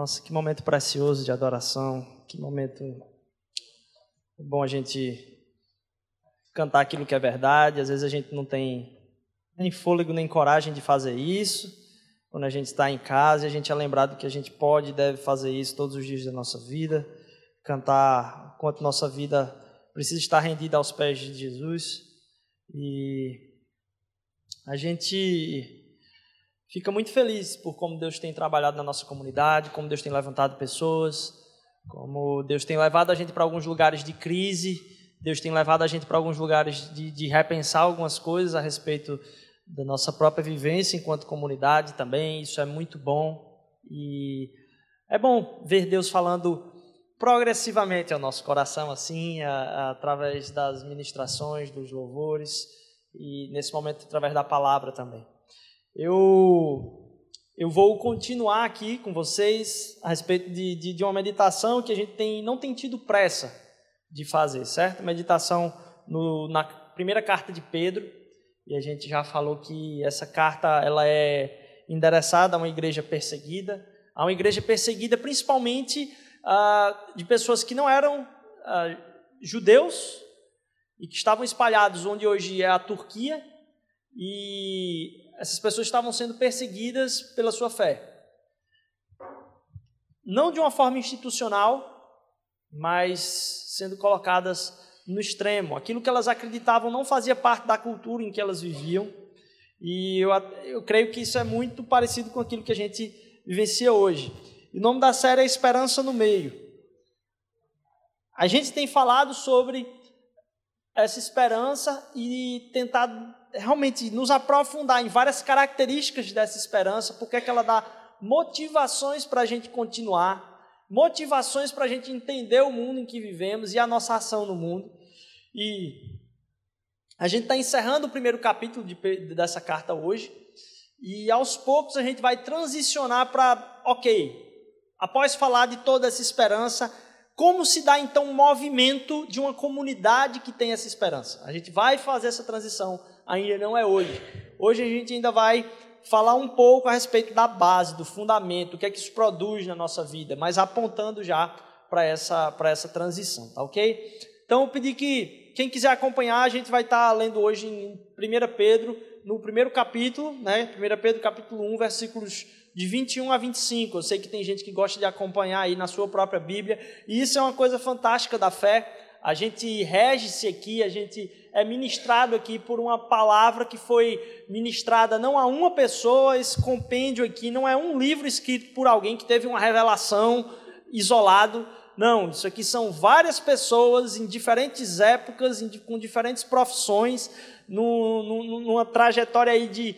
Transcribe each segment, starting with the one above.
Nossa, que momento precioso de adoração, que momento bom a gente cantar aquilo que é verdade. Às vezes a gente não tem nem fôlego nem coragem de fazer isso. Quando a gente está em casa, a gente é lembrado que a gente pode e deve fazer isso todos os dias da nossa vida, cantar quanto nossa vida precisa estar rendida aos pés de Jesus. E a gente fica muito feliz por como Deus tem trabalhado na nossa comunidade, como Deus tem levantado pessoas, como Deus tem levado a gente para alguns lugares de crise, Deus tem levado a gente para alguns lugares de, de repensar algumas coisas a respeito da nossa própria vivência enquanto comunidade também. Isso é muito bom e é bom ver Deus falando progressivamente ao nosso coração, assim, a, a, através das ministrações, dos louvores e nesse momento através da palavra também. Eu eu vou continuar aqui com vocês a respeito de, de, de, uma meditação que a gente tem, não tem tido pressa de fazer, certo? Meditação no, na primeira carta de Pedro, e a gente já falou que essa carta ela é endereçada a uma igreja perseguida, a uma igreja perseguida principalmente ah, de pessoas que não eram ah, judeus e que estavam espalhados onde hoje é a Turquia, e essas pessoas estavam sendo perseguidas pela sua fé. Não de uma forma institucional, mas sendo colocadas no extremo. Aquilo que elas acreditavam não fazia parte da cultura em que elas viviam. E eu, eu creio que isso é muito parecido com aquilo que a gente vivencia hoje. O nome da série é Esperança no Meio. A gente tem falado sobre essa esperança e tentado realmente nos aprofundar em várias características dessa esperança, porque é que ela dá motivações para a gente continuar, motivações para a gente entender o mundo em que vivemos e a nossa ação no mundo. E a gente está encerrando o primeiro capítulo de, dessa carta hoje, e aos poucos a gente vai transicionar para, ok, após falar de toda essa esperança, como se dá então um movimento de uma comunidade que tem essa esperança? A gente vai fazer essa transição ainda não é hoje. Hoje a gente ainda vai falar um pouco a respeito da base, do fundamento, o que é que isso produz na nossa vida, mas apontando já para essa, essa transição, tá ok? Então eu pedi que quem quiser acompanhar, a gente vai estar lendo hoje em 1 Pedro, no primeiro capítulo, né? 1 Pedro capítulo 1, versículos de 21 a 25. Eu sei que tem gente que gosta de acompanhar aí na sua própria Bíblia, e isso é uma coisa fantástica da fé. A gente rege-se aqui, a gente é ministrado aqui por uma palavra que foi ministrada não a uma pessoa, esse compêndio aqui não é um livro escrito por alguém que teve uma revelação isolado. Não, isso aqui são várias pessoas em diferentes épocas, com diferentes profissões, numa trajetória aí de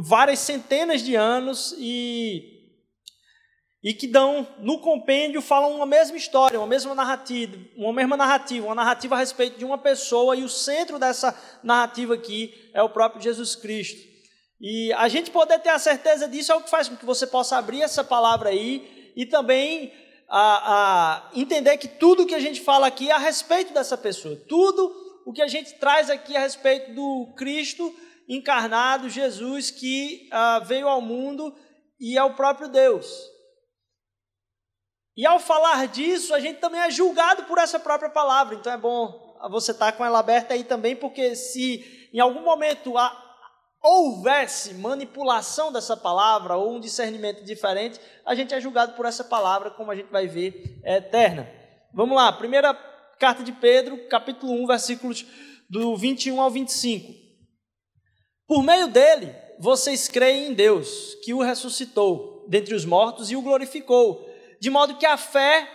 várias centenas de anos e e que dão no compêndio falam uma mesma história, uma mesma narrativa, uma mesma narrativa, uma narrativa a respeito de uma pessoa e o centro dessa narrativa aqui é o próprio Jesus Cristo. E a gente poder ter a certeza disso é o que faz com que você possa abrir essa palavra aí e também a, a entender que tudo que a gente fala aqui é a respeito dessa pessoa, tudo o que a gente traz aqui a respeito do Cristo encarnado, Jesus que uh, veio ao mundo e é o próprio Deus. E ao falar disso, a gente também é julgado por essa própria palavra. Então é bom você estar com ela aberta aí também, porque se em algum momento houvesse manipulação dessa palavra ou um discernimento diferente, a gente é julgado por essa palavra, como a gente vai ver, é eterna. Vamos lá, primeira carta de Pedro, capítulo 1, versículos do 21 ao 25. Por meio dele, vocês creem em Deus, que o ressuscitou dentre os mortos e o glorificou de modo que a fé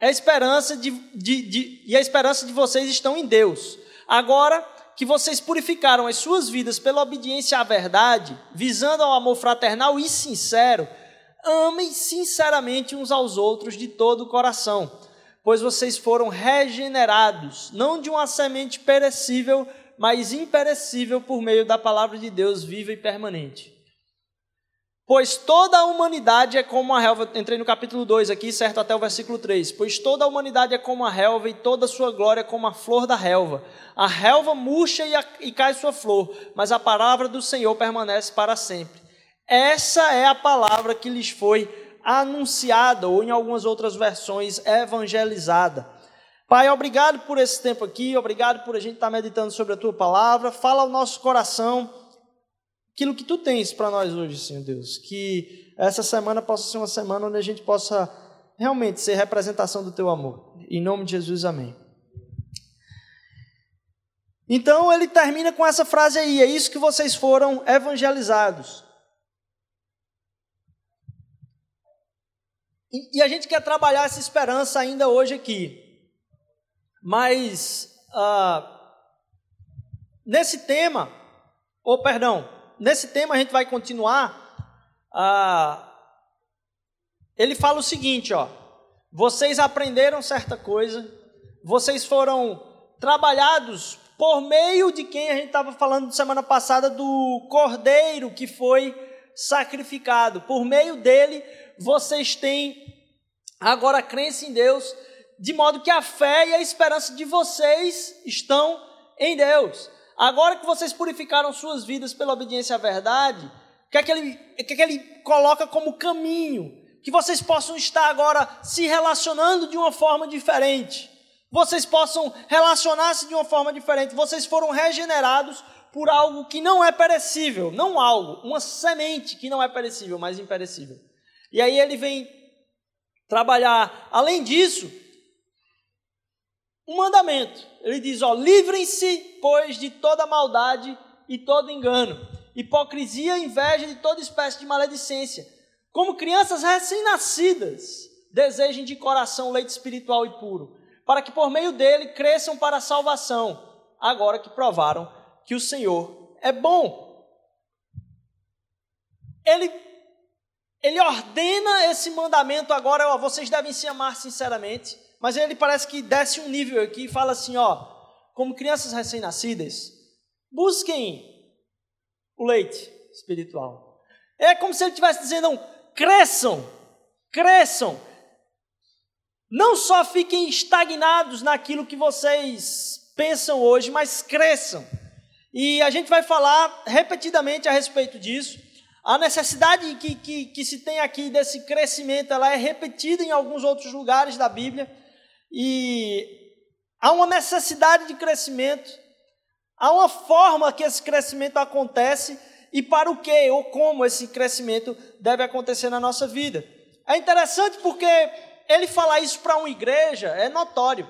é a esperança de, de, de, e a esperança de vocês estão em Deus. Agora que vocês purificaram as suas vidas pela obediência à verdade, visando ao amor fraternal e sincero, amem sinceramente uns aos outros de todo o coração, pois vocês foram regenerados, não de uma semente perecível, mas imperecível por meio da palavra de Deus viva e permanente. Pois toda a humanidade é como a relva. Entrei no capítulo 2 aqui, certo? Até o versículo 3. Pois toda a humanidade é como a relva e toda a sua glória é como a flor da relva. A relva murcha e, a, e cai sua flor, mas a palavra do Senhor permanece para sempre. Essa é a palavra que lhes foi anunciada, ou em algumas outras versões, evangelizada. Pai, obrigado por esse tempo aqui, obrigado por a gente estar meditando sobre a tua palavra. Fala ao nosso coração aquilo que tu tens para nós hoje, Senhor Deus. Que essa semana possa ser uma semana onde a gente possa realmente ser representação do teu amor. Em nome de Jesus, amém. Então ele termina com essa frase aí: é isso que vocês foram evangelizados. E, e a gente quer trabalhar essa esperança ainda hoje aqui. Mas ah, nesse tema, ou perdão, nesse tema a gente vai continuar. Ah, ele fala o seguinte, ó: vocês aprenderam certa coisa, vocês foram trabalhados por meio de quem a gente estava falando semana passada do cordeiro que foi sacrificado. Por meio dele, vocês têm agora crença em Deus, de modo que a fé e a esperança de vocês estão em Deus. Agora que vocês purificaram suas vidas pela obediência à verdade, o que é que ele, que é que ele coloca como caminho? Que vocês possam estar agora se relacionando de uma forma diferente vocês possam relacionar-se de uma forma diferente. Vocês foram regenerados por algo que não é perecível, não algo, uma semente que não é perecível, mas imperecível. E aí ele vem trabalhar, além disso, um mandamento. Ele diz: ó, livrem-se, pois, de toda maldade e todo engano, hipocrisia inveja de toda espécie de maledicência. Como crianças recém-nascidas, desejem de coração leite espiritual e puro para que por meio dele cresçam para a salvação, agora que provaram que o Senhor é bom. Ele, ele ordena esse mandamento agora, ó, vocês devem se amar sinceramente, mas ele parece que desce um nível aqui e fala assim, ó, como crianças recém-nascidas, busquem o leite espiritual. É como se ele estivesse dizendo, cresçam, cresçam, não só fiquem estagnados naquilo que vocês pensam hoje, mas cresçam. E a gente vai falar repetidamente a respeito disso. A necessidade que, que, que se tem aqui desse crescimento, ela é repetida em alguns outros lugares da Bíblia. E há uma necessidade de crescimento, há uma forma que esse crescimento acontece e para o que ou como esse crescimento deve acontecer na nossa vida. É interessante porque ele falar isso para uma igreja é notório.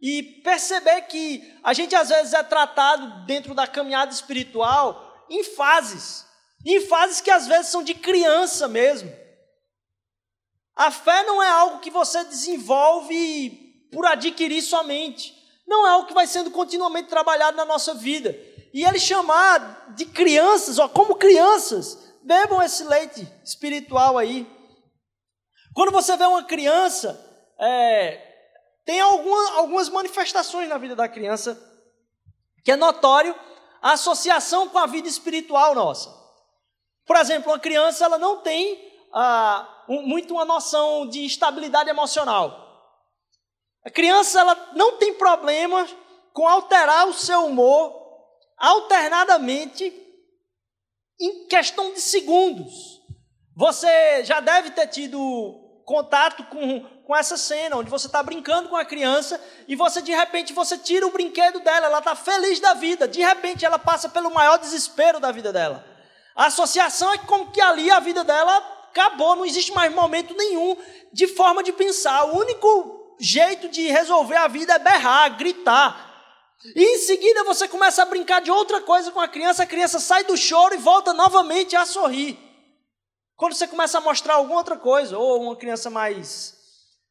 E perceber que a gente às vezes é tratado dentro da caminhada espiritual em fases. Em fases que às vezes são de criança mesmo. A fé não é algo que você desenvolve por adquirir somente. Não é algo que vai sendo continuamente trabalhado na nossa vida. E ele chamar de crianças, ó, como crianças, bebam esse leite espiritual aí. Quando você vê uma criança, é, tem alguma, algumas manifestações na vida da criança que é notório a associação com a vida espiritual nossa. Por exemplo, uma criança ela não tem ah, um, muito uma noção de estabilidade emocional. A criança ela não tem problema com alterar o seu humor alternadamente em questão de segundos. Você já deve ter tido contato com, com essa cena, onde você está brincando com a criança e você de repente você tira o brinquedo dela, ela está feliz da vida, de repente ela passa pelo maior desespero da vida dela. A associação é como que ali a vida dela acabou, não existe mais momento nenhum de forma de pensar. O único jeito de resolver a vida é berrar, gritar. E em seguida você começa a brincar de outra coisa com a criança, a criança sai do choro e volta novamente a sorrir. Quando você começa a mostrar alguma outra coisa, ou uma criança mais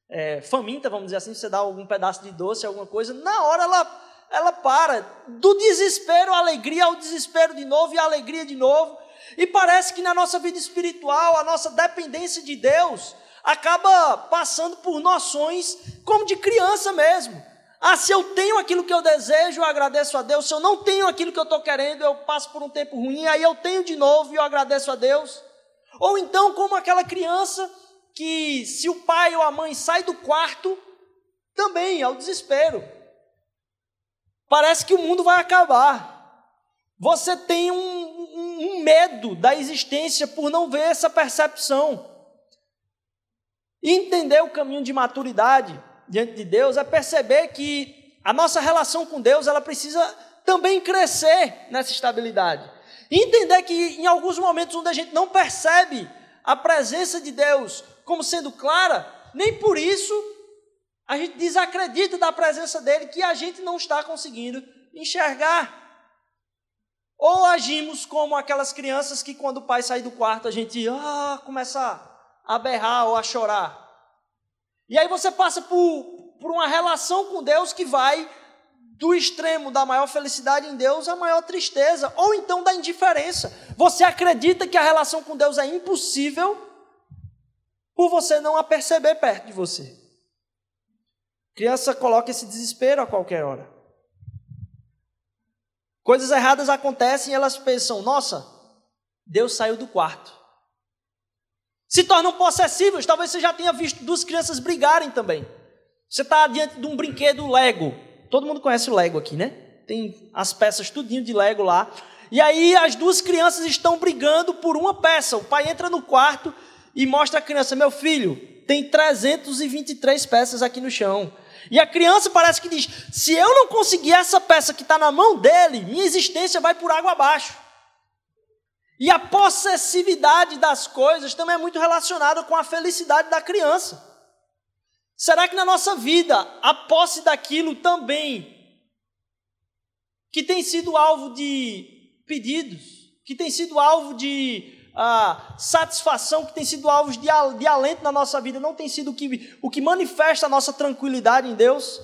é, faminta, vamos dizer assim, você dá algum pedaço de doce, alguma coisa, na hora ela, ela para. Do desespero à alegria, ao desespero de novo e à alegria de novo. E parece que na nossa vida espiritual, a nossa dependência de Deus acaba passando por noções como de criança mesmo. Ah, se eu tenho aquilo que eu desejo, eu agradeço a Deus. Se eu não tenho aquilo que eu estou querendo, eu passo por um tempo ruim, aí eu tenho de novo e eu agradeço a Deus. Ou então, como aquela criança que, se o pai ou a mãe sai do quarto, também é o desespero. Parece que o mundo vai acabar. Você tem um, um, um medo da existência por não ver essa percepção. Entender o caminho de maturidade diante de Deus é perceber que a nossa relação com Deus ela precisa também crescer nessa estabilidade. entender que em alguns momentos onde a gente não percebe a presença de Deus como sendo clara, nem por isso a gente desacredita da presença dele que a gente não está conseguindo enxergar. Ou agimos como aquelas crianças que quando o pai sai do quarto a gente ah, começa a berrar ou a chorar. E aí você passa por, por uma relação com Deus que vai do extremo da maior felicidade em Deus à maior tristeza, ou então da indiferença. Você acredita que a relação com Deus é impossível por você não a perceber perto de você. Criança coloca esse desespero a qualquer hora. Coisas erradas acontecem e elas pensam: nossa, Deus saiu do quarto. Se tornam possessivos. Talvez você já tenha visto duas crianças brigarem também. Você está diante de um brinquedo Lego. Todo mundo conhece o Lego aqui, né? Tem as peças tudinho de Lego lá. E aí as duas crianças estão brigando por uma peça. O pai entra no quarto e mostra a criança: meu filho, tem 323 peças aqui no chão. E a criança parece que diz: se eu não conseguir essa peça que está na mão dele, minha existência vai por água abaixo. E a possessividade das coisas também é muito relacionada com a felicidade da criança. Será que na nossa vida a posse daquilo também que tem sido alvo de pedidos, que tem sido alvo de ah, satisfação, que tem sido alvo de, de alento na nossa vida, não tem sido o que, o que manifesta a nossa tranquilidade em Deus?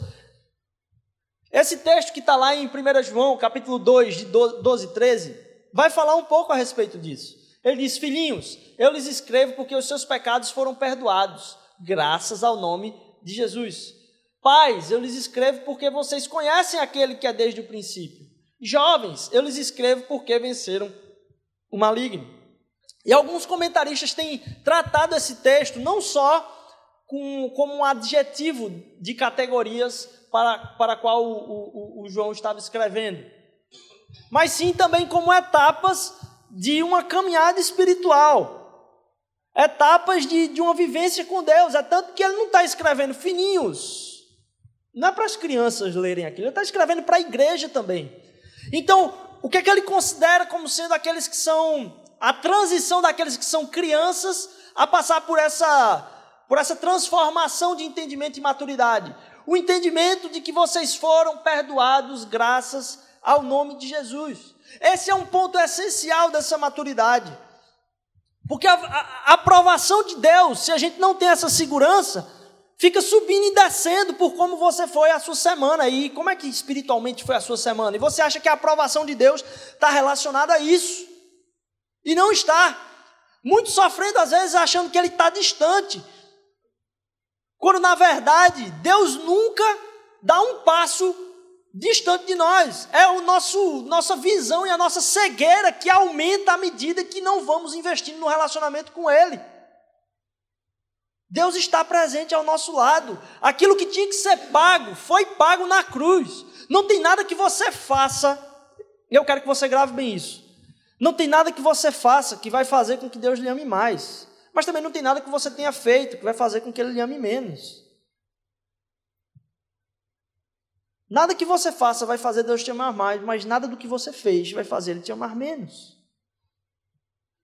Esse texto que está lá em 1 João, capítulo 2, de 12 e 13, vai falar um pouco a respeito disso. Ele diz: Filhinhos, eu lhes escrevo porque os seus pecados foram perdoados, graças ao nome de Jesus. Pais, eu lhes escrevo porque vocês conhecem aquele que é desde o princípio. Jovens, eu lhes escrevo porque venceram o maligno. E alguns comentaristas têm tratado esse texto não só com, como um adjetivo de categorias para, para qual o, o, o João estava escrevendo, mas sim também como etapas de uma caminhada espiritual, etapas de, de uma vivência com Deus. É tanto que ele não está escrevendo fininhos, não é para as crianças lerem aquilo, ele está escrevendo para a igreja também. Então, o que é que ele considera como sendo aqueles que são a transição daqueles que são crianças a passar por essa por essa transformação de entendimento e maturidade? O entendimento de que vocês foram perdoados graças ao nome de Jesus. Esse é um ponto essencial dessa maturidade. Porque a, a, a, aprovação de Deus, se a gente não tem essa segurança, fica subindo e descendo por como você foi a sua semana. E como é que espiritualmente foi a sua semana? E você acha que a aprovação de Deus está relacionada a isso. E não está. Muito sofrendo, às vezes, achando que ele está distante. Quando, na verdade, Deus nunca dá um passo distante de nós. É o nosso nossa visão e a nossa cegueira que aumenta à medida que não vamos investindo no relacionamento com ele. Deus está presente ao nosso lado. Aquilo que tinha que ser pago foi pago na cruz. Não tem nada que você faça. Eu quero que você grave bem isso. Não tem nada que você faça que vai fazer com que Deus lhe ame mais. Mas também não tem nada que você tenha feito que vai fazer com que ele lhe ame menos. Nada que você faça vai fazer Deus te amar mais, mas nada do que você fez vai fazer Ele te amar menos.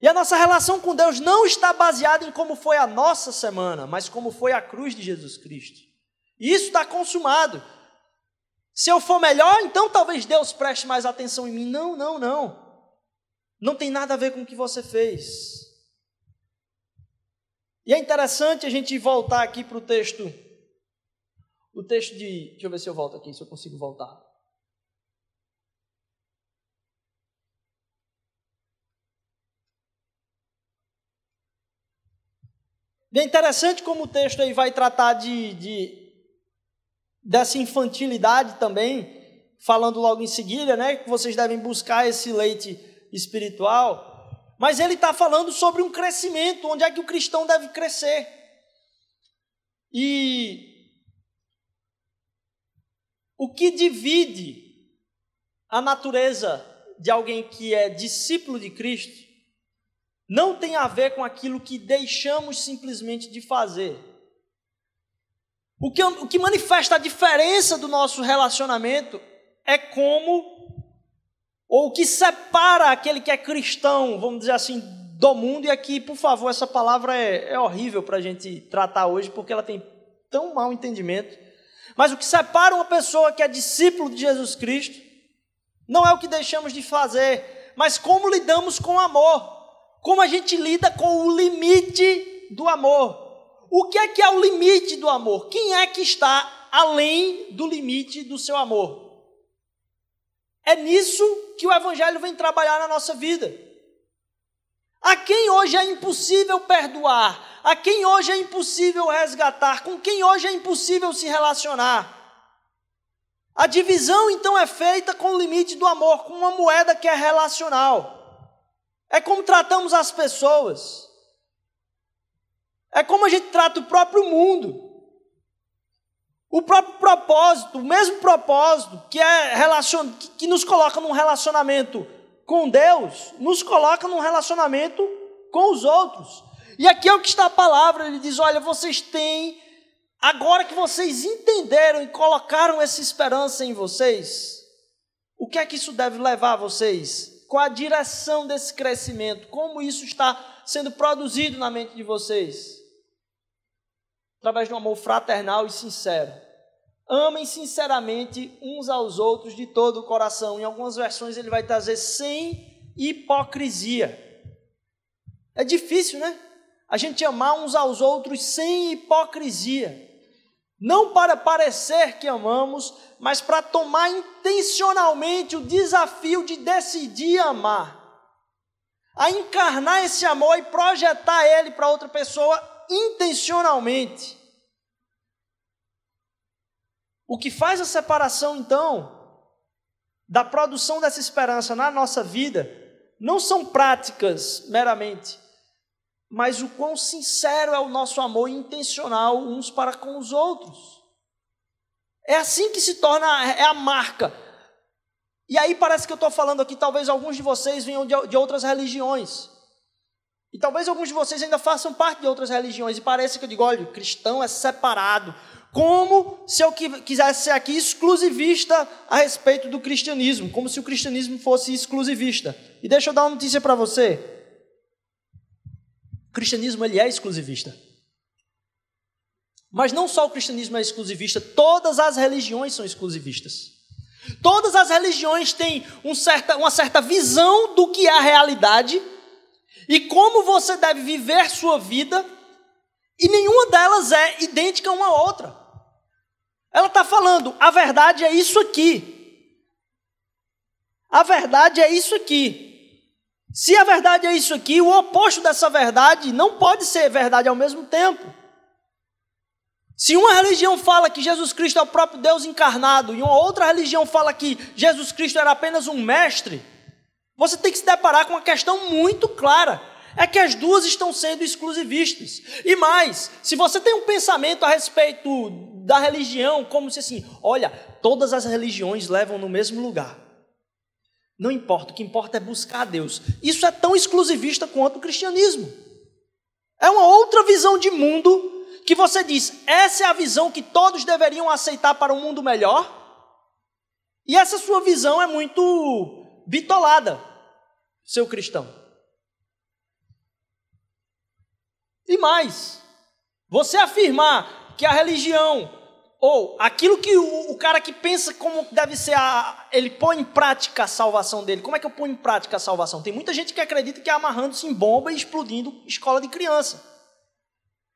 E a nossa relação com Deus não está baseada em como foi a nossa semana, mas como foi a cruz de Jesus Cristo. E isso está consumado. Se eu for melhor, então talvez Deus preste mais atenção em mim. Não, não, não. Não tem nada a ver com o que você fez. E é interessante a gente voltar aqui para o texto o texto de. Deixa eu ver se eu volto aqui, se eu consigo voltar. é interessante como o texto aí vai tratar de, de, dessa infantilidade também, falando logo em seguida, né? Que vocês devem buscar esse leite espiritual. Mas ele está falando sobre um crescimento, onde é que o cristão deve crescer. E o que divide a natureza de alguém que é discípulo de Cristo não tem a ver com aquilo que deixamos simplesmente de fazer, O que, o que manifesta a diferença do nosso relacionamento é como, ou o que separa aquele que é cristão, vamos dizer assim, do mundo. E aqui, por favor, essa palavra é, é horrível para a gente tratar hoje, porque ela tem tão mau entendimento. Mas o que separa uma pessoa que é discípulo de Jesus Cristo não é o que deixamos de fazer, mas como lidamos com o amor. Como a gente lida com o limite do amor. O que é que é o limite do amor? Quem é que está além do limite do seu amor? É nisso que o Evangelho vem trabalhar na nossa vida. A quem hoje é impossível perdoar, a quem hoje é impossível resgatar, com quem hoje é impossível se relacionar. A divisão então é feita com o limite do amor, com uma moeda que é relacional. É como tratamos as pessoas. É como a gente trata o próprio mundo. O próprio propósito, o mesmo propósito que é relacion... que nos coloca num relacionamento com Deus, nos coloca num relacionamento com os outros. E aqui é o que está a palavra, ele diz: "Olha, vocês têm agora que vocês entenderam e colocaram essa esperança em vocês, o que é que isso deve levar vocês? Qual a direção desse crescimento? Como isso está sendo produzido na mente de vocês?" através de um amor fraternal e sincero. Amem sinceramente uns aos outros de todo o coração. Em algumas versões ele vai trazer sem hipocrisia. É difícil, né? A gente amar uns aos outros sem hipocrisia. Não para parecer que amamos, mas para tomar intencionalmente o desafio de decidir amar. A encarnar esse amor e projetar ele para outra pessoa intencionalmente. O que faz a separação, então, da produção dessa esperança na nossa vida, não são práticas meramente, mas o quão sincero é o nosso amor intencional uns para com os outros. É assim que se torna é a marca. E aí parece que eu estou falando aqui, talvez alguns de vocês venham de, de outras religiões. E talvez alguns de vocês ainda façam parte de outras religiões. E parece que eu digo, olha, o cristão é separado. Como se eu quisesse ser aqui exclusivista a respeito do cristianismo. Como se o cristianismo fosse exclusivista. E deixa eu dar uma notícia para você. O cristianismo ele é exclusivista. Mas não só o cristianismo é exclusivista, todas as religiões são exclusivistas. Todas as religiões têm um certa, uma certa visão do que é a realidade e como você deve viver sua vida, e nenhuma delas é idêntica uma à outra. Ela está falando, a verdade é isso aqui. A verdade é isso aqui. Se a verdade é isso aqui, o oposto dessa verdade não pode ser verdade ao mesmo tempo. Se uma religião fala que Jesus Cristo é o próprio Deus encarnado e uma outra religião fala que Jesus Cristo era apenas um mestre, você tem que se deparar com uma questão muito clara. É que as duas estão sendo exclusivistas. E mais, se você tem um pensamento a respeito da religião, como se assim, olha, todas as religiões levam no mesmo lugar. Não importa, o que importa é buscar a Deus. Isso é tão exclusivista quanto o cristianismo. É uma outra visão de mundo que você diz, essa é a visão que todos deveriam aceitar para um mundo melhor. E essa sua visão é muito bitolada, seu cristão. E mais, você afirmar que a religião ou aquilo que o, o, cara que pensa como deve ser a, ele põe em prática a salvação dele. Como é que eu ponho em prática a salvação? Tem muita gente que acredita que é amarrando-se em bomba e explodindo escola de criança.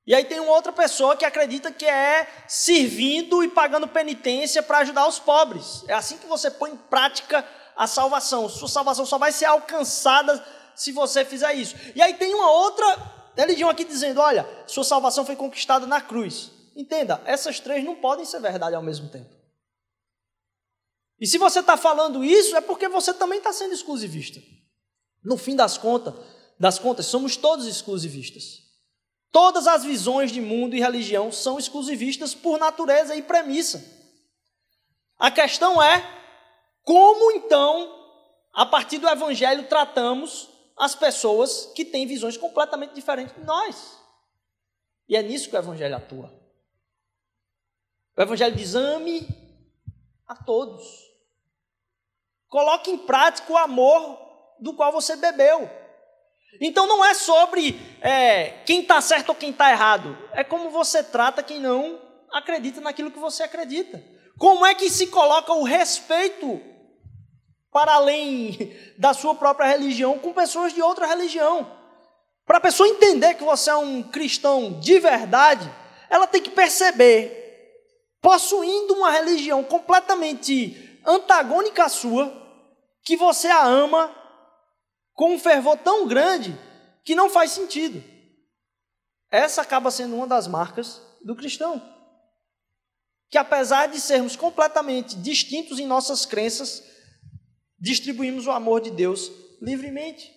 E aí tem uma outra pessoa que acredita que é servindo e pagando penitência para ajudar os pobres. É assim que você põe em prática a salvação. Sua salvação só vai ser alcançada se você fizer isso. E aí tem uma outra religião aqui dizendo: olha, sua salvação foi conquistada na cruz. Entenda, essas três não podem ser verdade ao mesmo tempo. E se você está falando isso, é porque você também está sendo exclusivista. No fim das contas, das contas, somos todos exclusivistas. Todas as visões de mundo e religião são exclusivistas por natureza e premissa. A questão é como então, a partir do evangelho, tratamos as pessoas que têm visões completamente diferentes de nós. E é nisso que o Evangelho atua. O Evangelho diz: ame a todos. Coloque em prática o amor do qual você bebeu. Então não é sobre é, quem está certo ou quem está errado. É como você trata quem não acredita naquilo que você acredita. Como é que se coloca o respeito para além da sua própria religião com pessoas de outra religião? Para a pessoa entender que você é um cristão de verdade, ela tem que perceber, possuindo uma religião completamente antagônica à sua, que você a ama com um fervor tão grande que não faz sentido. Essa acaba sendo uma das marcas do cristão. Que apesar de sermos completamente distintos em nossas crenças, distribuímos o amor de Deus livremente.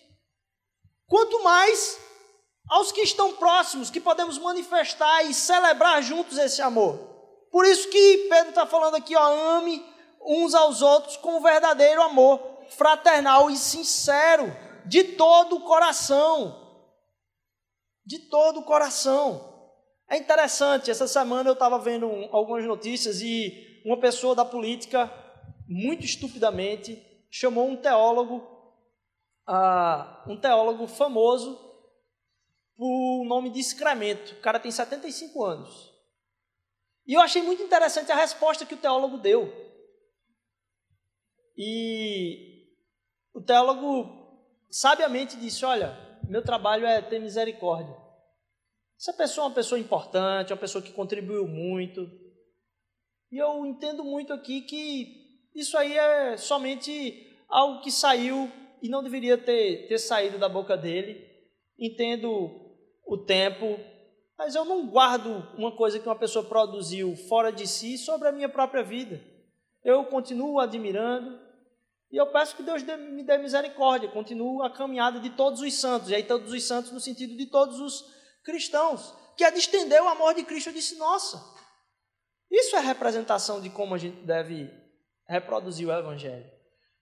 Quanto mais aos que estão próximos, que podemos manifestar e celebrar juntos esse amor. Por isso que Pedro está falando aqui, ó, ame uns aos outros com o verdadeiro amor, fraternal e sincero, de todo o coração. De todo o coração. É interessante, essa semana eu estava vendo algumas notícias e uma pessoa da política, muito estupidamente, chamou um teólogo, uh, um teólogo famoso, por nome de excremento. O cara tem 75 anos. E eu achei muito interessante a resposta que o teólogo deu. E o teólogo sabiamente disse: Olha, meu trabalho é ter misericórdia. Essa pessoa é uma pessoa importante, uma pessoa que contribuiu muito. E eu entendo muito aqui que isso aí é somente algo que saiu e não deveria ter, ter saído da boca dele. Entendo o tempo, mas eu não guardo uma coisa que uma pessoa produziu fora de si sobre a minha própria vida. Eu continuo admirando e eu peço que Deus me dê misericórdia, continuo a caminhada de todos os santos, e aí todos os santos no sentido de todos os cristãos, que é de estender o amor de Cristo. Eu disse, nossa, isso é representação de como a gente deve reproduzir o Evangelho.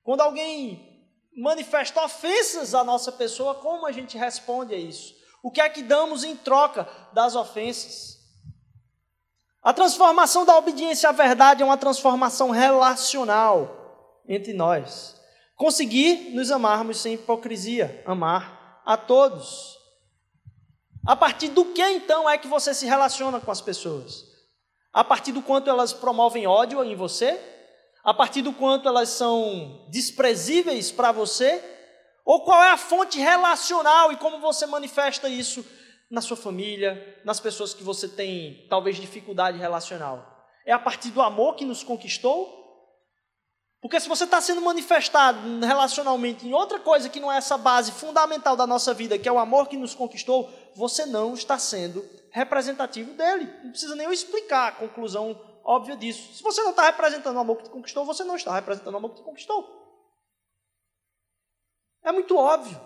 Quando alguém manifesta ofensas à nossa pessoa, como a gente responde a isso? O que é que damos em troca das ofensas? A transformação da obediência à verdade é uma transformação relacional entre nós. Conseguir nos amarmos sem hipocrisia, amar a todos. A partir do que então é que você se relaciona com as pessoas? A partir do quanto elas promovem ódio em você? A partir do quanto elas são desprezíveis para você? Ou qual é a fonte relacional e como você manifesta isso na sua família, nas pessoas que você tem talvez dificuldade relacional? É a partir do amor que nos conquistou? Porque se você está sendo manifestado relacionalmente em outra coisa que não é essa base fundamental da nossa vida, que é o amor que nos conquistou, você não está sendo representativo dele. Não precisa nem eu explicar a conclusão óbvia disso. Se você não está representando o amor que te conquistou, você não está representando o amor que te conquistou. É muito óbvio.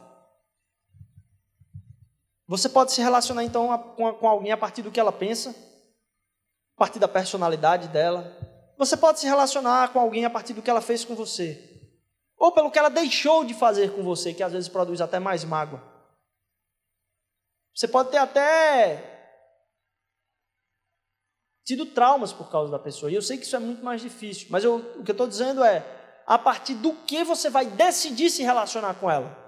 Você pode se relacionar então com alguém a partir do que ela pensa, a partir da personalidade dela. Você pode se relacionar com alguém a partir do que ela fez com você, ou pelo que ela deixou de fazer com você, que às vezes produz até mais mágoa. Você pode ter até tido traumas por causa da pessoa. E eu sei que isso é muito mais difícil, mas eu, o que eu estou dizendo é: a partir do que você vai decidir se relacionar com ela.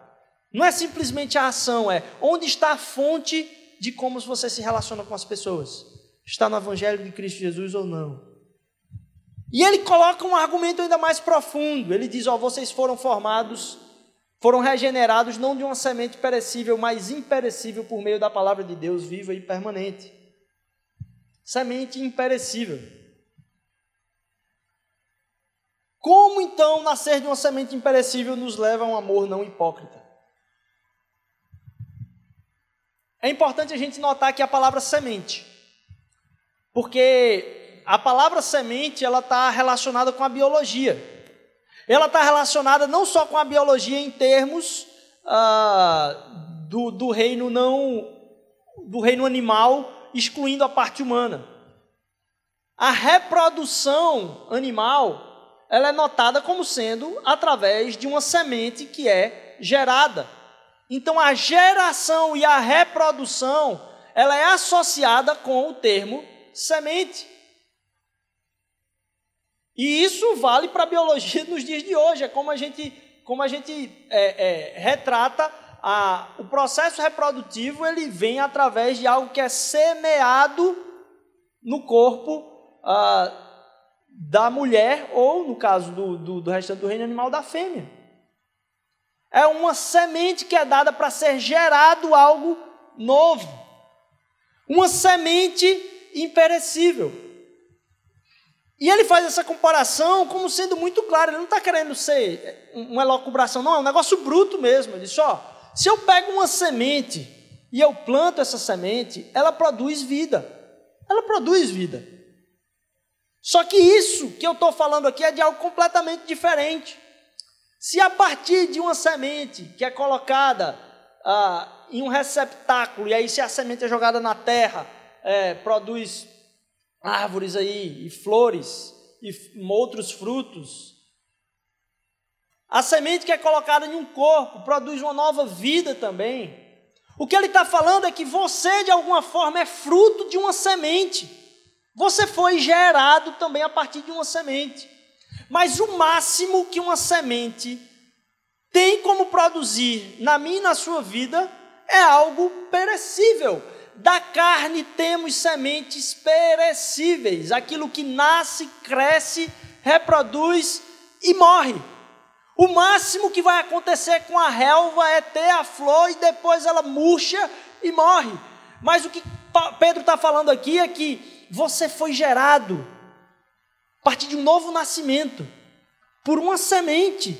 Não é simplesmente a ação, é onde está a fonte de como você se relaciona com as pessoas. Está no Evangelho de Cristo Jesus ou não? E ele coloca um argumento ainda mais profundo. Ele diz: Ó, vocês foram formados, foram regenerados não de uma semente perecível, mas imperecível por meio da palavra de Deus viva e permanente. Semente imperecível. Como então nascer de uma semente imperecível nos leva a um amor não hipócrita? É importante a gente notar aqui a palavra semente, porque a palavra semente ela está relacionada com a biologia. Ela está relacionada não só com a biologia em termos ah, do, do reino não do reino animal, excluindo a parte humana. A reprodução animal ela é notada como sendo através de uma semente que é gerada. Então a geração e a reprodução, ela é associada com o termo semente. E isso vale para a biologia nos dias de hoje. É como a gente, como a gente é, é, retrata a, o processo reprodutivo, ele vem através de algo que é semeado no corpo ah, da mulher, ou no caso do, do, do restante do reino animal, da fêmea. É uma semente que é dada para ser gerado algo novo. Uma semente imperecível. E ele faz essa comparação como sendo muito claro, ele não está querendo ser uma elocubração, não, é um negócio bruto mesmo. Ele diz: ó, se eu pego uma semente e eu planto essa semente, ela produz vida. Ela produz vida. Só que isso que eu estou falando aqui é de algo completamente diferente. Se a partir de uma semente que é colocada ah, em um receptáculo, e aí se a semente é jogada na terra, é, produz árvores aí, e flores, e outros frutos. A semente que é colocada em um corpo produz uma nova vida também. O que ele está falando é que você, de alguma forma, é fruto de uma semente. Você foi gerado também a partir de uma semente. Mas o máximo que uma semente tem como produzir na minha e na sua vida é algo perecível da carne temos sementes perecíveis, aquilo que nasce, cresce, reproduz e morre. O máximo que vai acontecer com a relva é ter a flor e depois ela murcha e morre. Mas o que Pedro está falando aqui é que você foi gerado a partir de um novo nascimento, por uma semente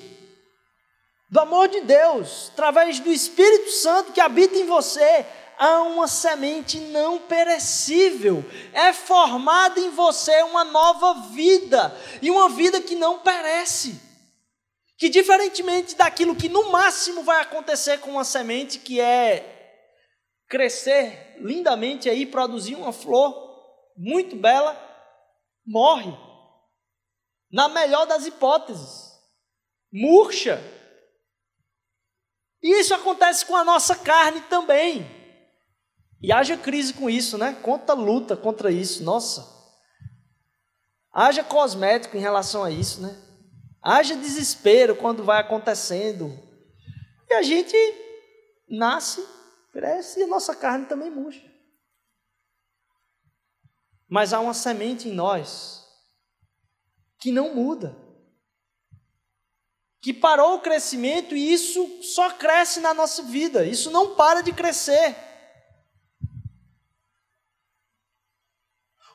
do amor de Deus, através do Espírito Santo que habita em você, há uma semente não perecível, é formada em você uma nova vida, e uma vida que não perece. Que diferentemente daquilo que no máximo vai acontecer com uma semente, que é crescer lindamente aí, produzir uma flor muito bela, morre. Na melhor das hipóteses, murcha. E isso acontece com a nossa carne também. E haja crise com isso, né? Quanta luta contra isso, nossa. Haja cosmético em relação a isso, né? Haja desespero quando vai acontecendo. E a gente nasce, cresce e a nossa carne também murcha. Mas há uma semente em nós que não muda. Que parou o crescimento e isso só cresce na nossa vida. Isso não para de crescer.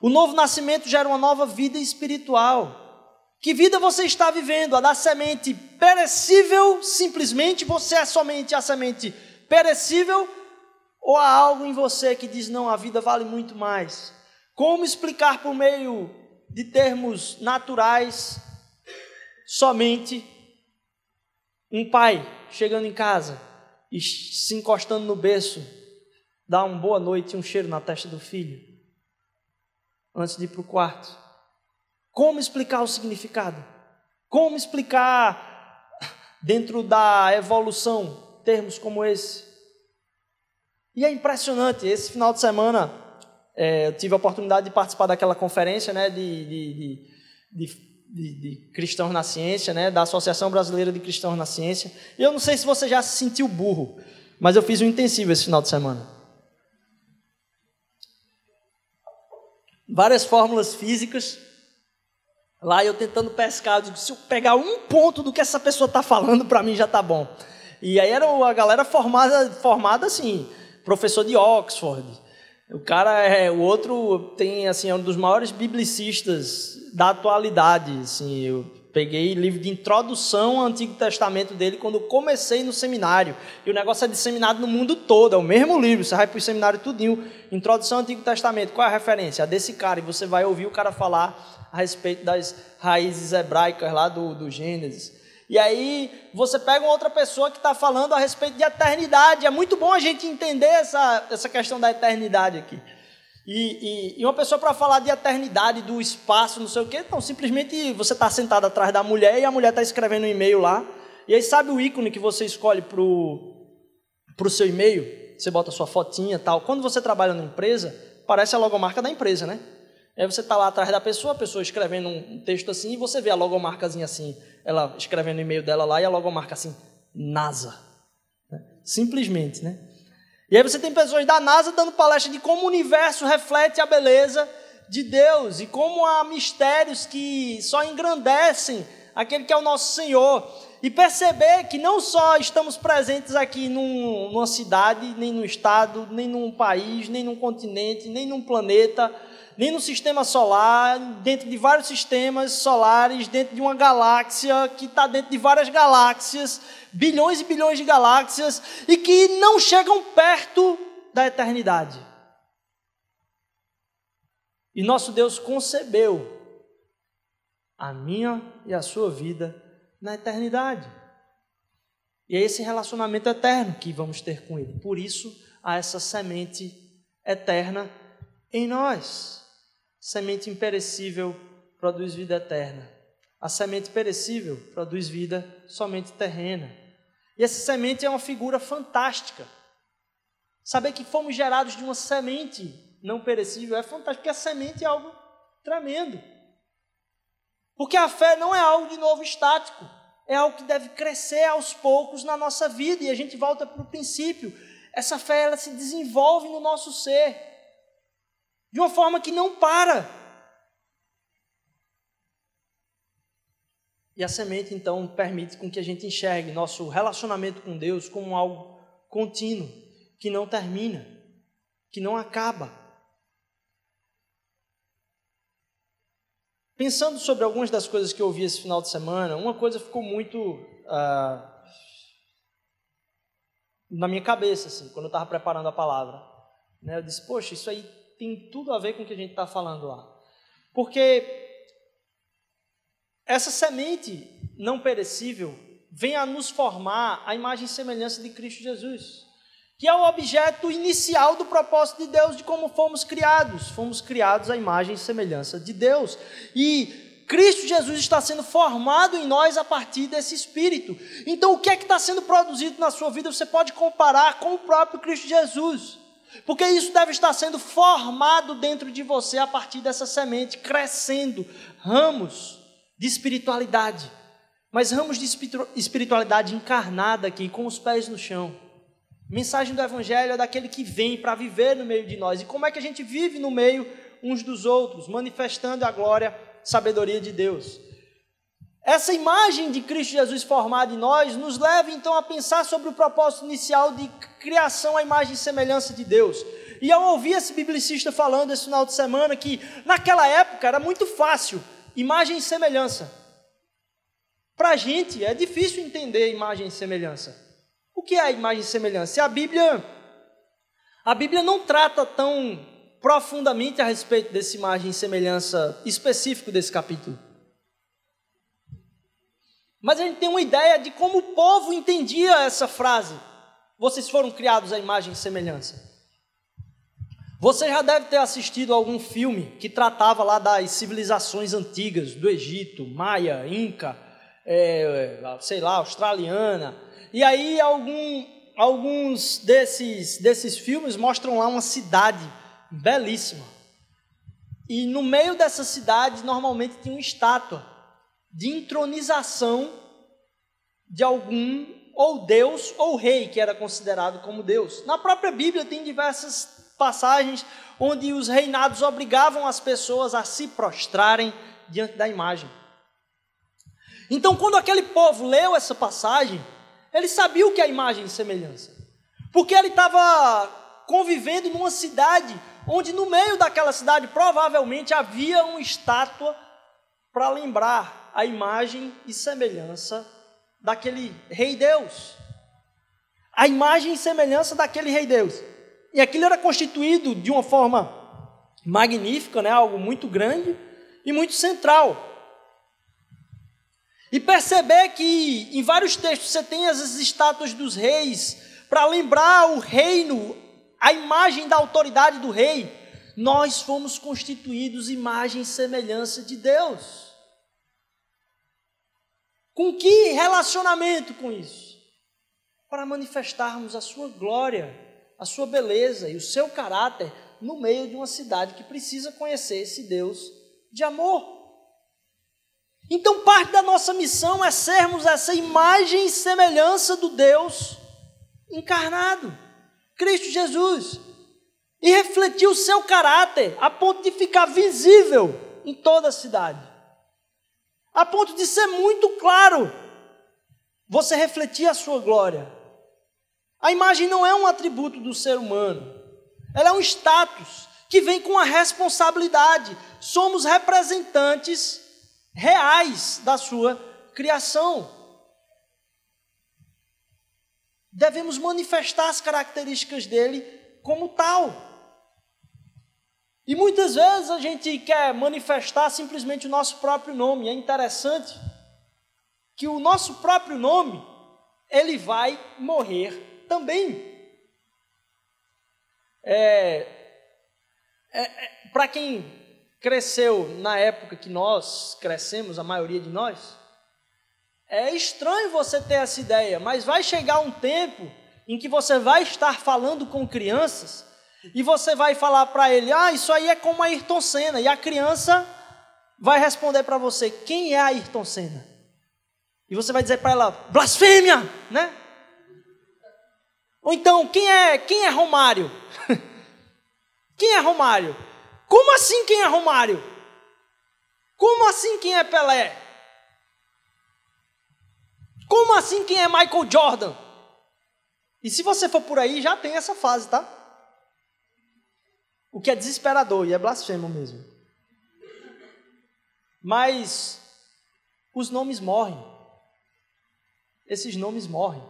O novo nascimento gera uma nova vida espiritual. Que vida você está vivendo? A da semente perecível, simplesmente você é somente a semente perecível? Ou há algo em você que diz, não, a vida vale muito mais? Como explicar por meio de termos naturais somente um pai chegando em casa e se encostando no berço, dá uma boa noite e um cheiro na testa do filho? antes de ir para o quarto. Como explicar o significado? Como explicar, dentro da evolução, termos como esse? E é impressionante, esse final de semana é, eu tive a oportunidade de participar daquela conferência né, de, de, de, de, cristãos na ciência, né, da Associação Brasileira de Cristãos na Ciência. E eu não sei se você já se sentiu burro, mas eu fiz um intensivo esse final de semana. várias fórmulas físicas. Lá eu tentando pescar, eu digo, se eu pegar um ponto do que essa pessoa está falando, para mim já está bom. E aí era a galera formada, formada assim, professor de Oxford. O cara é, o outro tem assim, é um dos maiores biblicistas da atualidade, assim, eu Peguei livro de introdução ao Antigo Testamento dele quando comecei no seminário. E o negócio é disseminado no mundo todo, é o mesmo livro, você vai para o seminário tudinho. Introdução ao Antigo Testamento, qual é a referência? A desse cara, e você vai ouvir o cara falar a respeito das raízes hebraicas lá do, do Gênesis. E aí você pega uma outra pessoa que está falando a respeito de eternidade. É muito bom a gente entender essa, essa questão da eternidade aqui. E, e, e, uma pessoa para falar de eternidade, do espaço, não sei o quê, não, simplesmente você está sentado atrás da mulher e a mulher está escrevendo um e-mail lá. E aí sabe o ícone que você escolhe para o seu e-mail? Você bota sua fotinha tal. Quando você trabalha na empresa, parece a logomarca da empresa, né? Aí você está lá atrás da pessoa, a pessoa escrevendo um texto assim, e você vê a logomarcazinha assim, ela escrevendo o e-mail dela lá, e a logomarca assim, NASA. Né? Simplesmente, né? E aí você tem pessoas da NASA dando palestra de como o universo reflete a beleza de Deus e como há mistérios que só engrandecem aquele que é o nosso Senhor. E perceber que não só estamos presentes aqui num, numa cidade, nem num estado, nem num país, nem num continente, nem num planeta, nem no sistema solar, dentro de vários sistemas solares, dentro de uma galáxia que está dentro de várias galáxias, bilhões e bilhões de galáxias, e que não chegam perto da eternidade. E nosso Deus concebeu a minha e a sua vida na eternidade. E é esse relacionamento eterno que vamos ter com Ele. Por isso, há essa semente eterna em nós. Semente imperecível produz vida eterna. A semente perecível produz vida somente terrena. E essa semente é uma figura fantástica. Saber que fomos gerados de uma semente não perecível é fantástico, porque a semente é algo tremendo. Porque a fé não é algo de novo estático, é algo que deve crescer aos poucos na nossa vida, e a gente volta para o princípio. Essa fé ela se desenvolve no nosso ser, de uma forma que não para. E a semente, então, permite com que a gente enxergue nosso relacionamento com Deus como algo contínuo, que não termina, que não acaba. Pensando sobre algumas das coisas que eu ouvi esse final de semana, uma coisa ficou muito ah, na minha cabeça, assim, quando eu estava preparando a palavra. Né? Eu disse, poxa, isso aí tem tudo a ver com o que a gente está falando lá. Porque essa semente não perecível vem a nos formar a imagem e semelhança de Cristo Jesus que é o objeto inicial do propósito de Deus, de como fomos criados. Fomos criados à imagem e semelhança de Deus. E Cristo Jesus está sendo formado em nós a partir desse Espírito. Então, o que é que está sendo produzido na sua vida? Você pode comparar com o próprio Cristo Jesus. Porque isso deve estar sendo formado dentro de você a partir dessa semente, crescendo ramos de espiritualidade. Mas ramos de espiritualidade encarnada aqui, com os pés no chão Mensagem do Evangelho é daquele que vem para viver no meio de nós. E como é que a gente vive no meio uns dos outros, manifestando a glória, sabedoria de Deus. Essa imagem de Cristo Jesus formada em nós nos leva então a pensar sobre o propósito inicial de criação à imagem e semelhança de Deus. E ao ouvir esse biblicista falando esse final de semana que naquela época era muito fácil, imagem e semelhança. Para a gente é difícil entender imagem e semelhança. O que é a imagem e semelhança? a Bíblia, a Bíblia não trata tão profundamente a respeito dessa imagem e semelhança específico desse capítulo. Mas a gente tem uma ideia de como o povo entendia essa frase. Vocês foram criados à imagem e semelhança. Você já deve ter assistido algum filme que tratava lá das civilizações antigas do Egito, Maia, Inca, é, sei lá, australiana, e aí algum, alguns desses, desses filmes mostram lá uma cidade belíssima. E no meio dessa cidade normalmente tinha uma estátua de entronização de algum ou Deus ou rei que era considerado como Deus. Na própria Bíblia tem diversas passagens onde os reinados obrigavam as pessoas a se prostrarem diante da imagem. Então, quando aquele povo leu essa passagem, ele sabia o que é imagem e semelhança. Porque ele estava convivendo numa cidade onde no meio daquela cidade provavelmente havia uma estátua para lembrar a imagem e semelhança daquele rei Deus. A imagem e semelhança daquele rei Deus. E aquilo era constituído de uma forma magnífica, né? algo muito grande e muito central. E perceber que em vários textos você tem as estátuas dos reis, para lembrar o reino, a imagem da autoridade do rei. Nós fomos constituídos imagem e semelhança de Deus. Com que relacionamento com isso? Para manifestarmos a sua glória, a sua beleza e o seu caráter no meio de uma cidade que precisa conhecer esse Deus de amor. Então, parte da nossa missão é sermos essa imagem e semelhança do Deus encarnado, Cristo Jesus, e refletir o seu caráter a ponto de ficar visível em toda a cidade, a ponto de ser muito claro você refletir a sua glória. A imagem não é um atributo do ser humano, ela é um status que vem com a responsabilidade. Somos representantes reais da sua criação. Devemos manifestar as características dele como tal. E muitas vezes a gente quer manifestar simplesmente o nosso próprio nome. É interessante que o nosso próprio nome ele vai morrer também. É, é, é Para quem cresceu na época que nós crescemos, a maioria de nós, é estranho você ter essa ideia, mas vai chegar um tempo em que você vai estar falando com crianças e você vai falar para ele: "Ah, isso aí é como a Ayrton Senna", e a criança vai responder para você: "Quem é a Ayrton Senna?" E você vai dizer para ela: "Blasfêmia", né? Ou então, quem é, quem é Romário? quem é Romário? Como assim quem é Romário? Como assim quem é Pelé? Como assim quem é Michael Jordan? E se você for por aí, já tem essa fase, tá? O que é desesperador e é blasfemo mesmo. Mas os nomes morrem. Esses nomes morrem.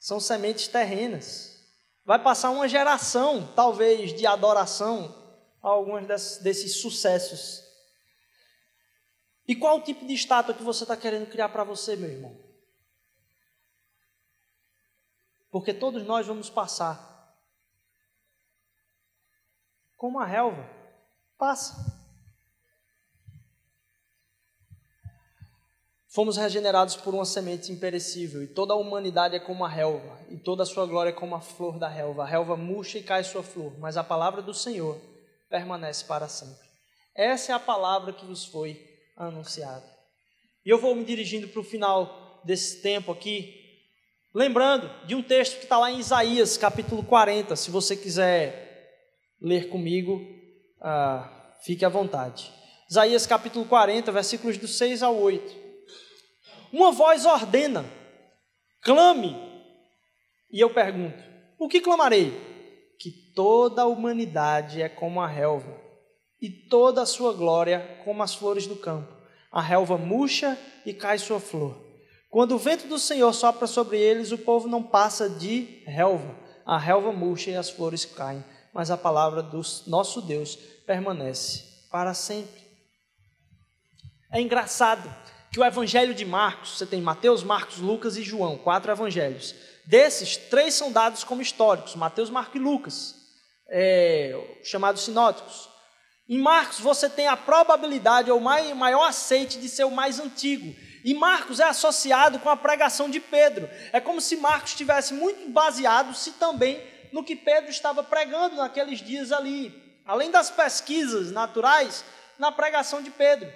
São sementes terrenas. Vai passar uma geração, talvez, de adoração a alguns desses, desses sucessos. E qual o tipo de estátua que você está querendo criar para você, meu irmão? Porque todos nós vamos passar. Como a relva. Passa. Fomos regenerados por uma semente imperecível, e toda a humanidade é como a relva, e toda a sua glória é como a flor da relva. A relva murcha e cai sua flor, mas a palavra do Senhor permanece para sempre. Essa é a palavra que vos foi anunciada. E eu vou me dirigindo para o final desse tempo aqui, lembrando de um texto que está lá em Isaías, capítulo 40. Se você quiser ler comigo, ah, fique à vontade. Isaías, capítulo 40, versículos do 6 ao 8. Uma voz ordena: clame. E eu pergunto: o que clamarei? Que toda a humanidade é como a relva, e toda a sua glória como as flores do campo. A relva murcha e cai sua flor. Quando o vento do Senhor sopra sobre eles, o povo não passa de relva. A relva murcha e as flores caem, mas a palavra do nosso Deus permanece para sempre. É engraçado que o evangelho de Marcos, você tem Mateus, Marcos, Lucas e João, quatro evangelhos. Desses, três são dados como históricos: Mateus, Marcos e Lucas, é, chamados sinóticos. Em Marcos, você tem a probabilidade ou o maior aceite de ser o mais antigo. E Marcos é associado com a pregação de Pedro. É como se Marcos estivesse muito baseado, se também, no que Pedro estava pregando naqueles dias ali. Além das pesquisas naturais, na pregação de Pedro.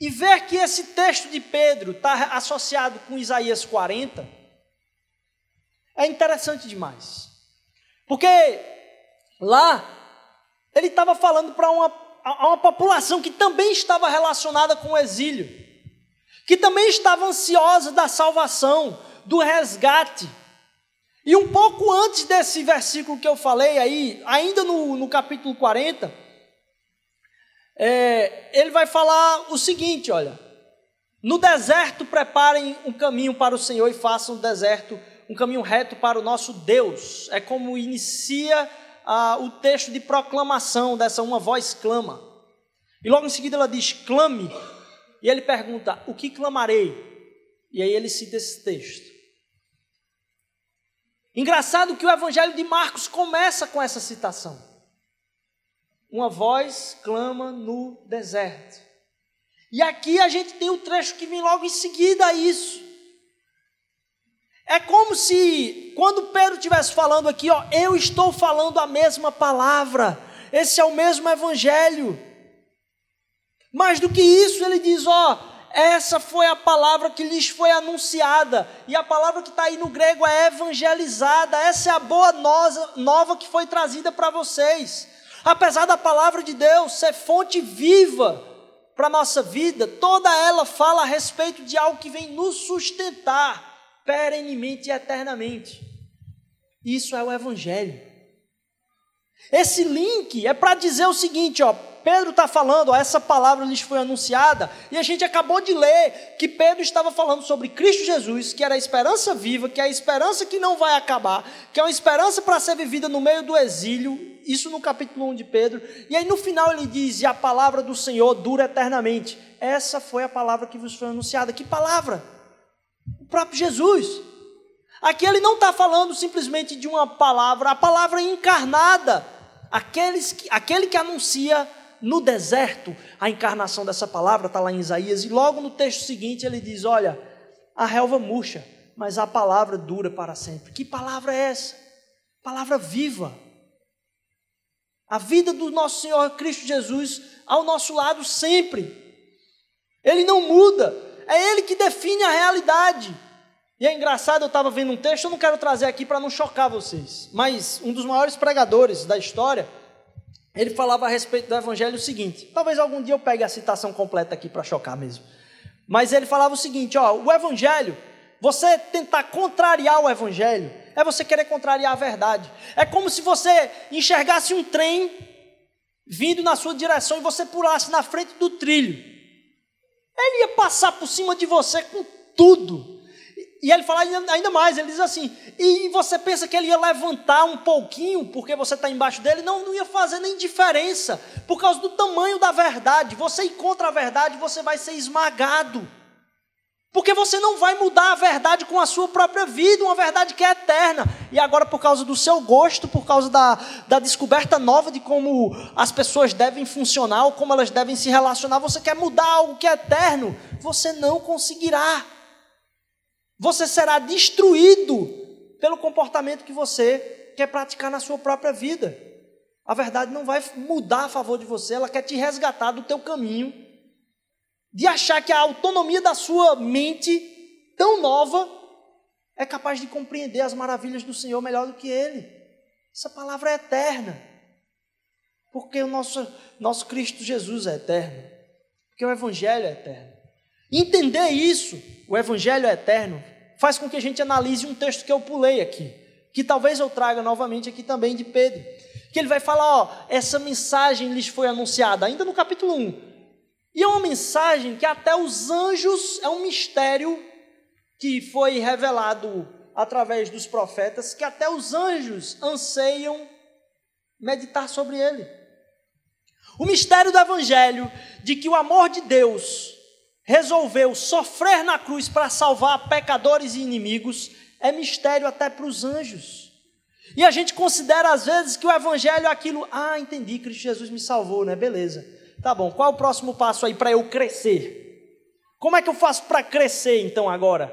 E ver que esse texto de Pedro está associado com Isaías 40 é interessante demais. Porque lá ele estava falando para uma, uma população que também estava relacionada com o exílio, que também estava ansiosa da salvação, do resgate. E um pouco antes desse versículo que eu falei aí, ainda no, no capítulo 40, é, ele vai falar o seguinte: olha, no deserto preparem um caminho para o Senhor e façam o deserto um caminho reto para o nosso Deus. É como inicia ah, o texto de proclamação dessa uma voz clama. E logo em seguida ela diz: clame. E ele pergunta: o que clamarei? E aí ele cita esse texto. Engraçado que o Evangelho de Marcos começa com essa citação uma voz clama no deserto. E aqui a gente tem o trecho que vem logo em seguida a isso. É como se, quando Pedro estivesse falando aqui, ó, eu estou falando a mesma palavra, esse é o mesmo evangelho. Mais do que isso, ele diz: ó, essa foi a palavra que lhes foi anunciada, e a palavra que está aí no grego é evangelizada, essa é a boa nova que foi trazida para vocês. Apesar da palavra de Deus ser fonte viva para a nossa vida, toda ela fala a respeito de algo que vem nos sustentar perenemente e eternamente. Isso é o Evangelho. Esse link é para dizer o seguinte, ó, Pedro está falando, ó, essa palavra lhes foi anunciada, e a gente acabou de ler que Pedro estava falando sobre Cristo Jesus, que era a esperança viva, que é a esperança que não vai acabar, que é uma esperança para ser vivida no meio do exílio, isso no capítulo 1 de Pedro, e aí no final ele diz: e a palavra do Senhor dura eternamente. Essa foi a palavra que vos foi anunciada. Que palavra? O próprio Jesus. Aqui ele não está falando simplesmente de uma palavra, a palavra encarnada, aqueles que, aquele que anuncia no deserto a encarnação dessa palavra, está lá em Isaías, e logo no texto seguinte ele diz: Olha, a relva murcha, mas a palavra dura para sempre. Que palavra é essa? Palavra viva. A vida do nosso Senhor Cristo Jesus ao nosso lado sempre. Ele não muda, é Ele que define a realidade. E é engraçado, eu estava vendo um texto, eu não quero trazer aqui para não chocar vocês, mas um dos maiores pregadores da história, ele falava a respeito do Evangelho o seguinte: talvez algum dia eu pegue a citação completa aqui para chocar mesmo. Mas ele falava o seguinte: ó, o Evangelho, você tentar contrariar o Evangelho, é você querer contrariar a verdade. É como se você enxergasse um trem vindo na sua direção e você pulasse na frente do trilho. Ele ia passar por cima de você com tudo. E ele fala ainda mais, ele diz assim, e você pensa que ele ia levantar um pouquinho porque você está embaixo dele? Não, não ia fazer nem diferença, por causa do tamanho da verdade. Você encontra a verdade, você vai ser esmagado. Porque você não vai mudar a verdade com a sua própria vida, uma verdade que é eterna. E agora, por causa do seu gosto, por causa da, da descoberta nova de como as pessoas devem funcionar, ou como elas devem se relacionar, você quer mudar algo que é eterno, você não conseguirá. Você será destruído pelo comportamento que você quer praticar na sua própria vida. A verdade não vai mudar a favor de você, ela quer te resgatar do teu caminho de achar que a autonomia da sua mente, tão nova, é capaz de compreender as maravilhas do Senhor melhor do que Ele. Essa palavra é eterna. Porque o nosso, nosso Cristo Jesus é eterno. Porque o Evangelho é eterno. Entender isso, o Evangelho é eterno, faz com que a gente analise um texto que eu pulei aqui, que talvez eu traga novamente aqui também de Pedro. Que ele vai falar: ó, essa mensagem lhes foi anunciada, ainda no capítulo 1. E é uma mensagem que até os anjos é um mistério que foi revelado através dos profetas, que até os anjos anseiam meditar sobre ele. O mistério do Evangelho de que o amor de Deus resolveu sofrer na cruz para salvar pecadores e inimigos é mistério até para os anjos. E a gente considera às vezes que o Evangelho é aquilo, ah, entendi, Cristo Jesus me salvou, né? Beleza. Tá bom, qual é o próximo passo aí para eu crescer? Como é que eu faço para crescer então agora?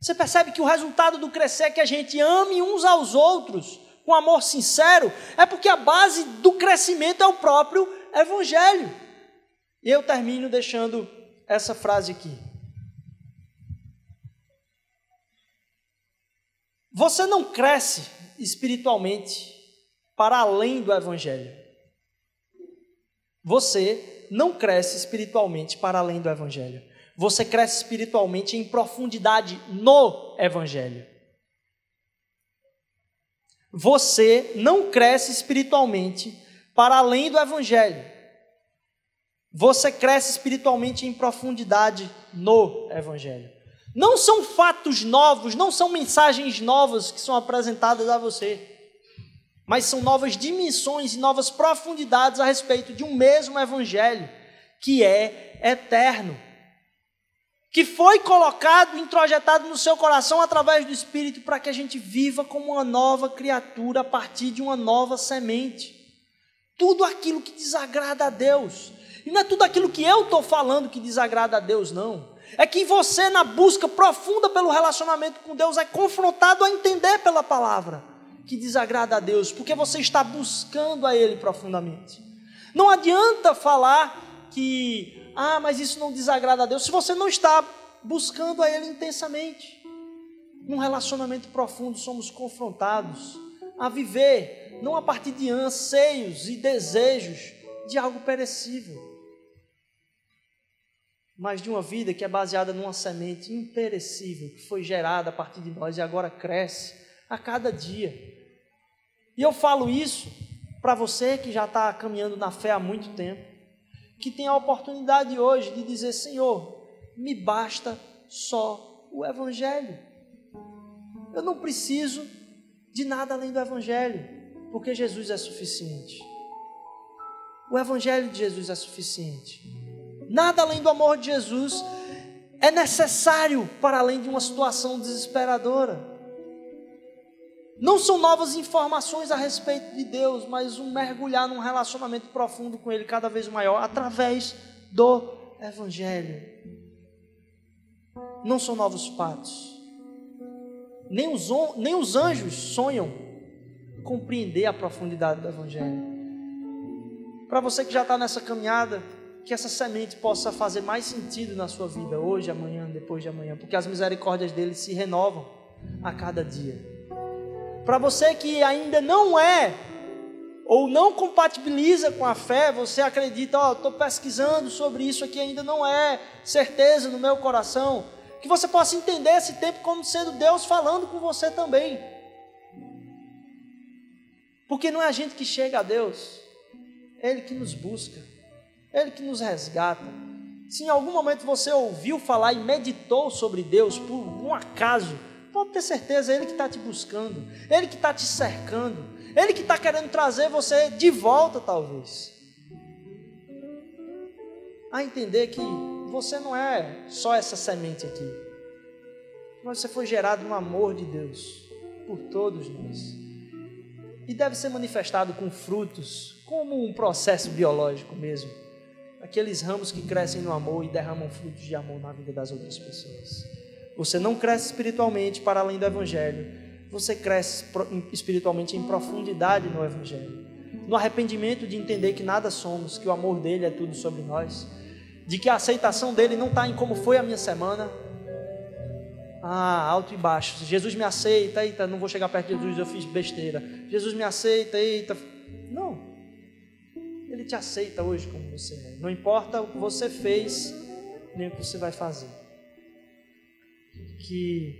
Você percebe que o resultado do crescer é que a gente ame uns aos outros com amor sincero, é porque a base do crescimento é o próprio Evangelho. E eu termino deixando essa frase aqui. Você não cresce espiritualmente para além do Evangelho. Você não cresce espiritualmente para além do Evangelho. Você cresce espiritualmente em profundidade no Evangelho. Você não cresce espiritualmente para além do Evangelho. Você cresce espiritualmente em profundidade no Evangelho. Não são fatos novos, não são mensagens novas que são apresentadas a você mas são novas dimensões e novas profundidades a respeito de um mesmo evangelho que é eterno, que foi colocado, introjetado no seu coração através do Espírito para que a gente viva como uma nova criatura a partir de uma nova semente. Tudo aquilo que desagrada a Deus, e não é tudo aquilo que eu estou falando que desagrada a Deus, não. É que você, na busca profunda pelo relacionamento com Deus, é confrontado a entender pela palavra que desagrada a Deus, porque você está buscando a Ele profundamente. Não adianta falar que, ah, mas isso não desagrada a Deus, se você não está buscando a Ele intensamente. Num relacionamento profundo, somos confrontados a viver, não a partir de anseios e desejos de algo perecível, mas de uma vida que é baseada numa semente imperecível, que foi gerada a partir de nós e agora cresce a cada dia. E eu falo isso para você que já está caminhando na fé há muito tempo, que tem a oportunidade hoje de dizer: Senhor, me basta só o Evangelho. Eu não preciso de nada além do Evangelho, porque Jesus é suficiente. O Evangelho de Jesus é suficiente. Nada além do amor de Jesus é necessário para além de uma situação desesperadora. Não são novas informações a respeito de Deus, mas um mergulhar num relacionamento profundo com Ele cada vez maior através do Evangelho. Não são novos patos. Nem os, nem os anjos sonham compreender a profundidade do Evangelho. Para você que já está nessa caminhada, que essa semente possa fazer mais sentido na sua vida, hoje, amanhã, depois de amanhã, porque as misericórdias dele se renovam a cada dia. Para você que ainda não é ou não compatibiliza com a fé, você acredita, ó, oh, estou pesquisando sobre isso aqui, ainda não é certeza no meu coração, que você possa entender esse tempo como sendo Deus falando com você também. Porque não é a gente que chega a Deus, é Ele que nos busca. Ele que nos resgata. Se em algum momento você ouviu falar e meditou sobre Deus por um acaso, pode ter certeza, é Ele que está te buscando, Ele que está te cercando, Ele que está querendo trazer você de volta, talvez. A entender que você não é só essa semente aqui, mas você foi gerado no amor de Deus por todos nós. E deve ser manifestado com frutos, como um processo biológico mesmo aqueles ramos que crescem no amor e derramam frutos de amor na vida das outras pessoas. Você não cresce espiritualmente para além do Evangelho, você cresce espiritualmente em profundidade no Evangelho, no arrependimento de entender que nada somos, que o amor dele é tudo sobre nós, de que a aceitação dele não está em como foi a minha semana. Ah, alto e baixo. Jesus me aceita, eita, não vou chegar perto de Jesus, eu fiz besteira. Jesus me aceita, eita. Não. Te aceita hoje como você é. Não importa o que você fez, nem o que você vai fazer. Que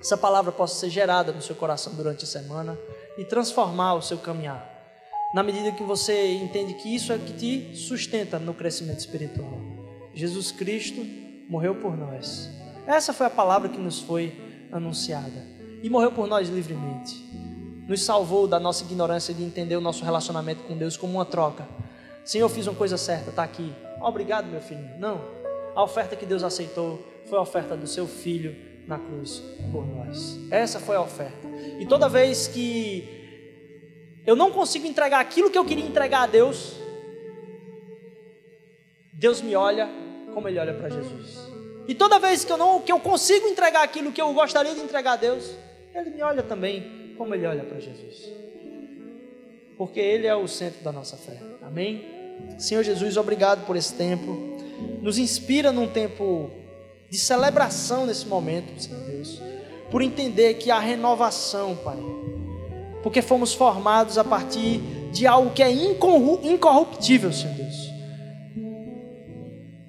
essa palavra possa ser gerada no seu coração durante a semana e transformar o seu caminhar. Na medida que você entende que isso é que te sustenta no crescimento espiritual. Jesus Cristo morreu por nós. Essa foi a palavra que nos foi anunciada. E morreu por nós livremente. Nos salvou da nossa ignorância de entender o nosso relacionamento com Deus como uma troca Senhor, eu fiz uma coisa certa, está aqui. Obrigado, meu filho. Não. A oferta que Deus aceitou foi a oferta do seu filho na cruz por nós. Essa foi a oferta. E toda vez que eu não consigo entregar aquilo que eu queria entregar a Deus, Deus me olha como Ele olha para Jesus. E toda vez que eu não que eu consigo entregar aquilo que eu gostaria de entregar a Deus, Ele me olha também como Ele olha para Jesus porque Ele é o centro da nossa fé. Amém? Senhor Jesus, obrigado por esse tempo. Nos inspira num tempo de celebração nesse momento, Senhor Deus, por entender que há renovação, Pai, porque fomos formados a partir de algo que é incorruptível, Senhor Deus.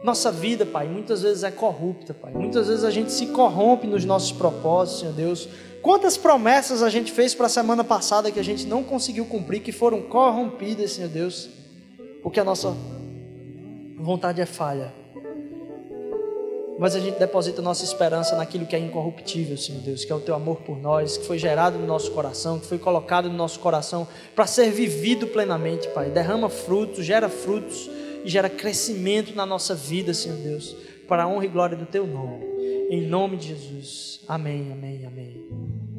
Nossa vida, Pai, muitas vezes é corrupta, Pai. Muitas vezes a gente se corrompe nos nossos propósitos, Senhor Deus, Quantas promessas a gente fez para a semana passada que a gente não conseguiu cumprir, que foram corrompidas, Senhor Deus, porque a nossa vontade é falha. Mas a gente deposita nossa esperança naquilo que é incorruptível, Senhor Deus, que é o teu amor por nós, que foi gerado no nosso coração, que foi colocado no nosso coração para ser vivido plenamente, Pai. Derrama frutos, gera frutos e gera crescimento na nossa vida, Senhor Deus, para a honra e glória do teu nome. Em nome de Jesus. Amém, amém, amém.